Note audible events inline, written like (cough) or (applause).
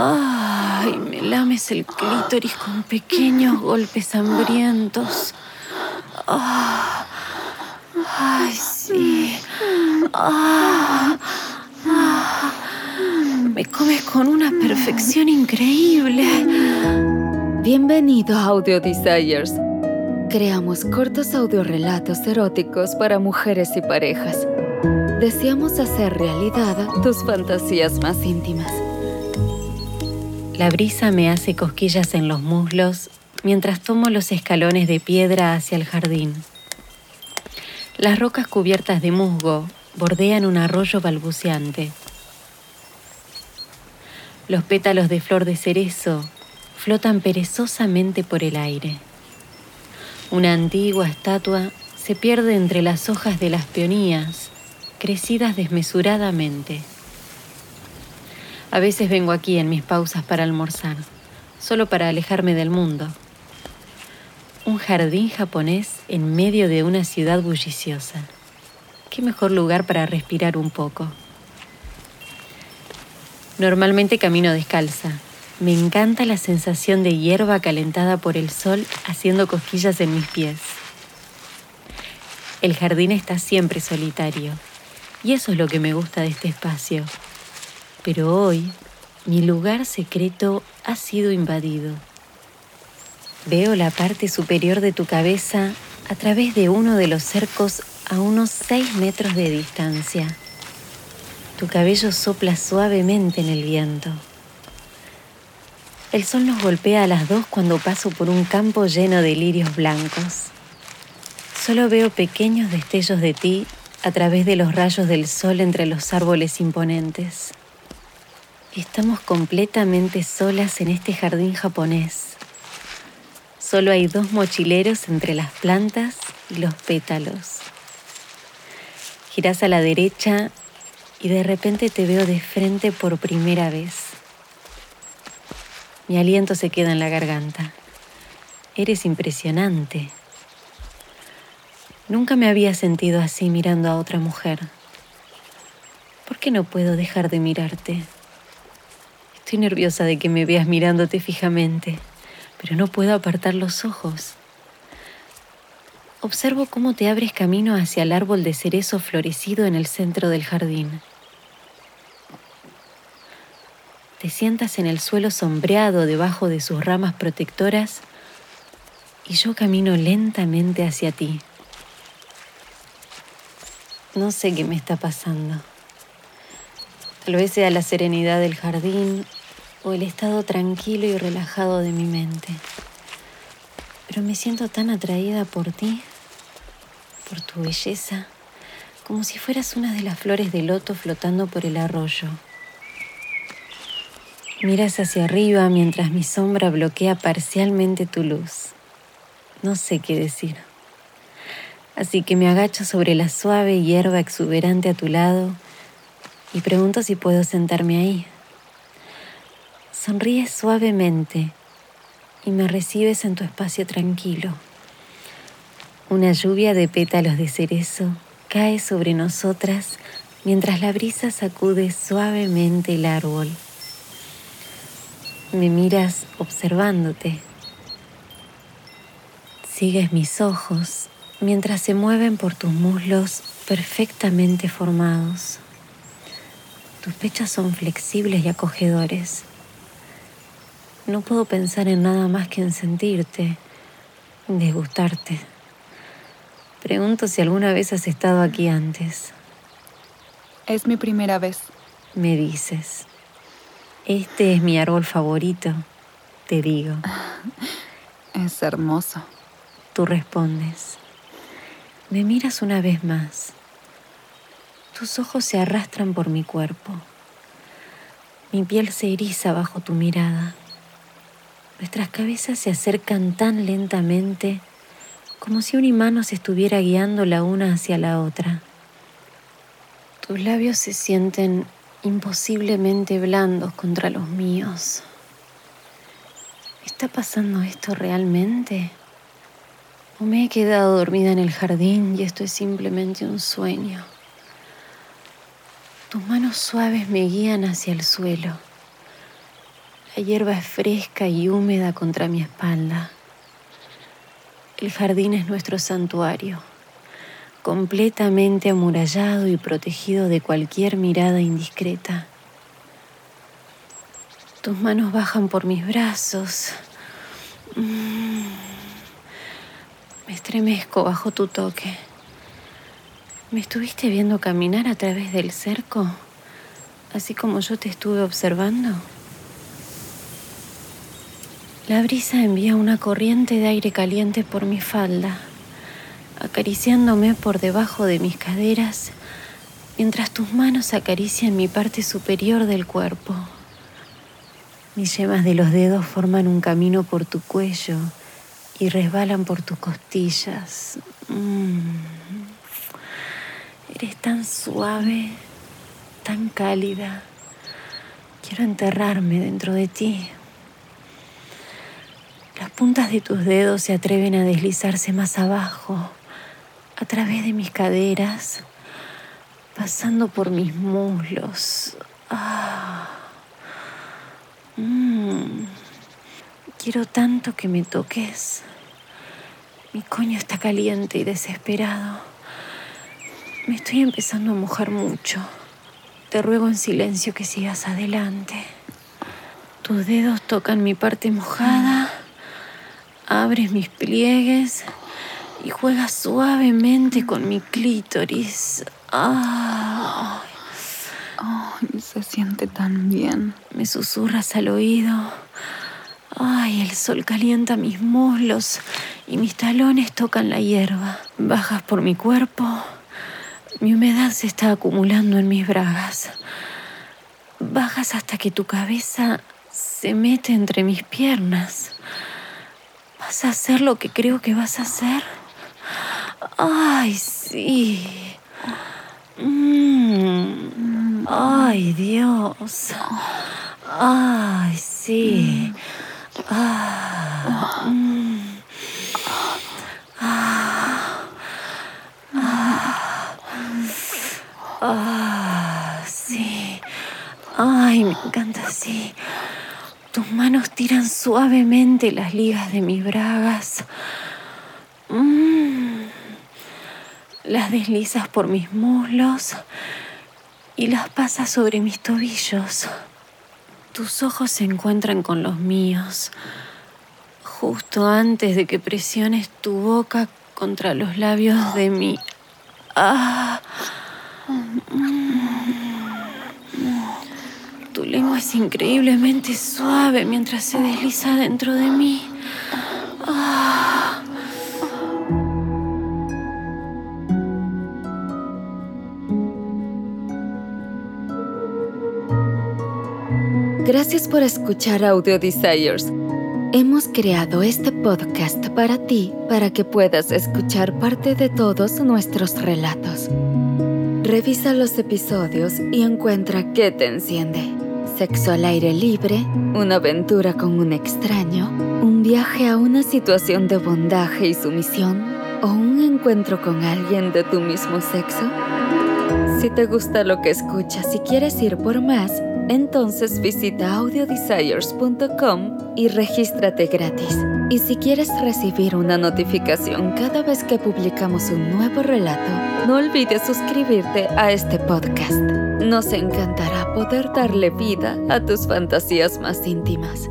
Ay, me lames el clítoris con pequeños golpes hambrientos. Ah, ay, sí. Ah, ah. me comes con una perfección increíble. Bienvenido a Audio Desires. Creamos cortos audiorelatos eróticos para mujeres y parejas. Deseamos hacer realidad tus fantasías más íntimas. La brisa me hace cosquillas en los muslos mientras tomo los escalones de piedra hacia el jardín. Las rocas cubiertas de musgo bordean un arroyo balbuceante. Los pétalos de flor de cerezo flotan perezosamente por el aire. Una antigua estatua se pierde entre las hojas de las peonías, crecidas desmesuradamente. A veces vengo aquí en mis pausas para almorzar, solo para alejarme del mundo. Un jardín japonés en medio de una ciudad bulliciosa. Qué mejor lugar para respirar un poco. Normalmente camino descalza. Me encanta la sensación de hierba calentada por el sol haciendo cosquillas en mis pies. El jardín está siempre solitario y eso es lo que me gusta de este espacio pero hoy mi lugar secreto ha sido invadido. Veo la parte superior de tu cabeza a través de uno de los cercos a unos 6 metros de distancia. Tu cabello sopla suavemente en el viento. El sol nos golpea a las dos cuando paso por un campo lleno de lirios blancos. Solo veo pequeños destellos de ti a través de los rayos del sol entre los árboles imponentes. Estamos completamente solas en este jardín japonés. Solo hay dos mochileros entre las plantas y los pétalos. Girás a la derecha y de repente te veo de frente por primera vez. Mi aliento se queda en la garganta. Eres impresionante. Nunca me había sentido así mirando a otra mujer. ¿Por qué no puedo dejar de mirarte? Estoy nerviosa de que me veas mirándote fijamente, pero no puedo apartar los ojos. Observo cómo te abres camino hacia el árbol de cerezo florecido en el centro del jardín. Te sientas en el suelo sombreado debajo de sus ramas protectoras y yo camino lentamente hacia ti. No sé qué me está pasando. Tal vez sea la serenidad del jardín o el estado tranquilo y relajado de mi mente. Pero me siento tan atraída por ti, por tu belleza, como si fueras una de las flores de loto flotando por el arroyo. Miras hacia arriba mientras mi sombra bloquea parcialmente tu luz. No sé qué decir. Así que me agacho sobre la suave hierba exuberante a tu lado y pregunto si puedo sentarme ahí. Sonríes suavemente y me recibes en tu espacio tranquilo. Una lluvia de pétalos de cerezo cae sobre nosotras mientras la brisa sacude suavemente el árbol. Me miras observándote. Sigues mis ojos mientras se mueven por tus muslos perfectamente formados. Tus pechos son flexibles y acogedores. No puedo pensar en nada más que en sentirte, en disgustarte. Pregunto si alguna vez has estado aquí antes. Es mi primera vez. Me dices. Este es mi árbol favorito, te digo. (laughs) Es hermoso. Tú respondes. Me miras una vez más. Tus ojos se arrastran por mi cuerpo. Mi piel se eriza bajo tu mirada. Nuestras cabezas se acercan tan lentamente como si un imán nos estuviera guiando la una hacia la otra. Tus labios se sienten imposiblemente blandos contra los míos. ¿Está pasando esto realmente? ¿O me he quedado dormida en el jardín y esto es simplemente un sueño? Tus manos suaves me guían hacia el suelo La hierba es fresca y húmeda contra mi espalda. El jardín es nuestro santuario, completamente amurallado y protegido de cualquier mirada indiscreta. Tus manos bajan por mis brazos. Mm. Me estremezco bajo tu toque. ¿Me estuviste viendo caminar a través del cerco? Así como yo te estuve observando. La brisa envía una corriente de aire caliente por mi falda, acariciándome por debajo de mis caderas, mientras tus manos acarician mi parte superior del cuerpo. Mis yemas de los dedos forman un camino por tu cuello y resbalan por tus costillas. Mm. Eres tan suave, tan cálida. Quiero enterrarme dentro de ti. Puntas de tus dedos se atreven a deslizarse más abajo, a través de mis caderas, pasando por mis muslos. Ah. Mm. Quiero tanto que me toques. Mi coño está caliente y desesperado. Me estoy empezando a mojar mucho. Te ruego en silencio que sigas adelante. Tus dedos tocan mi parte mojada abres mis pliegues y juegas suavemente con mi clítoris. Ay, se siente tan bien. Me susurras al oído. Ay, el sol calienta mis muslos y mis talones tocan la hierba. Bajas por mi cuerpo. Mi humedad se está acumulando en mis bragas. Bajas hasta que tu cabeza se mete entre mis piernas. ¿Vas a hacer lo que creo que vas a hacer? Ay, sí. Mm. Ay, Dios. Ay, sí. Ah. Mm. Ah. sí. Ay, me encanta así. Tus manos tiran suavemente las ligas de mis bragas. Mm. Las deslizas por mis muslos y las pasas sobre mis tobillos. Tus ojos se encuentran con los míos, justo antes de que presiones tu boca contra los labios de mi... Ah. Lengua es increíblemente suave mientras se desliza dentro de mí. Gracias por escuchar Audio Desires. Hemos creado este podcast para ti, para que puedas escuchar parte de todos nuestros relatos. Revisa los episodios y encuentra qué te enciende sexo al aire libre, una aventura con un extraño, un viaje a una situación de bondaje y sumisión o un encuentro con alguien de tu mismo sexo? Si te gusta lo que escuchas y quieres ir por más, entonces visita audiodesires.com y regístrate gratis. Y si quieres recibir una notificación cada vez que publicamos un nuevo relato, no olvides suscribirte a este podcast. Nos encantará poder darle vida a tus fantasías más íntimas.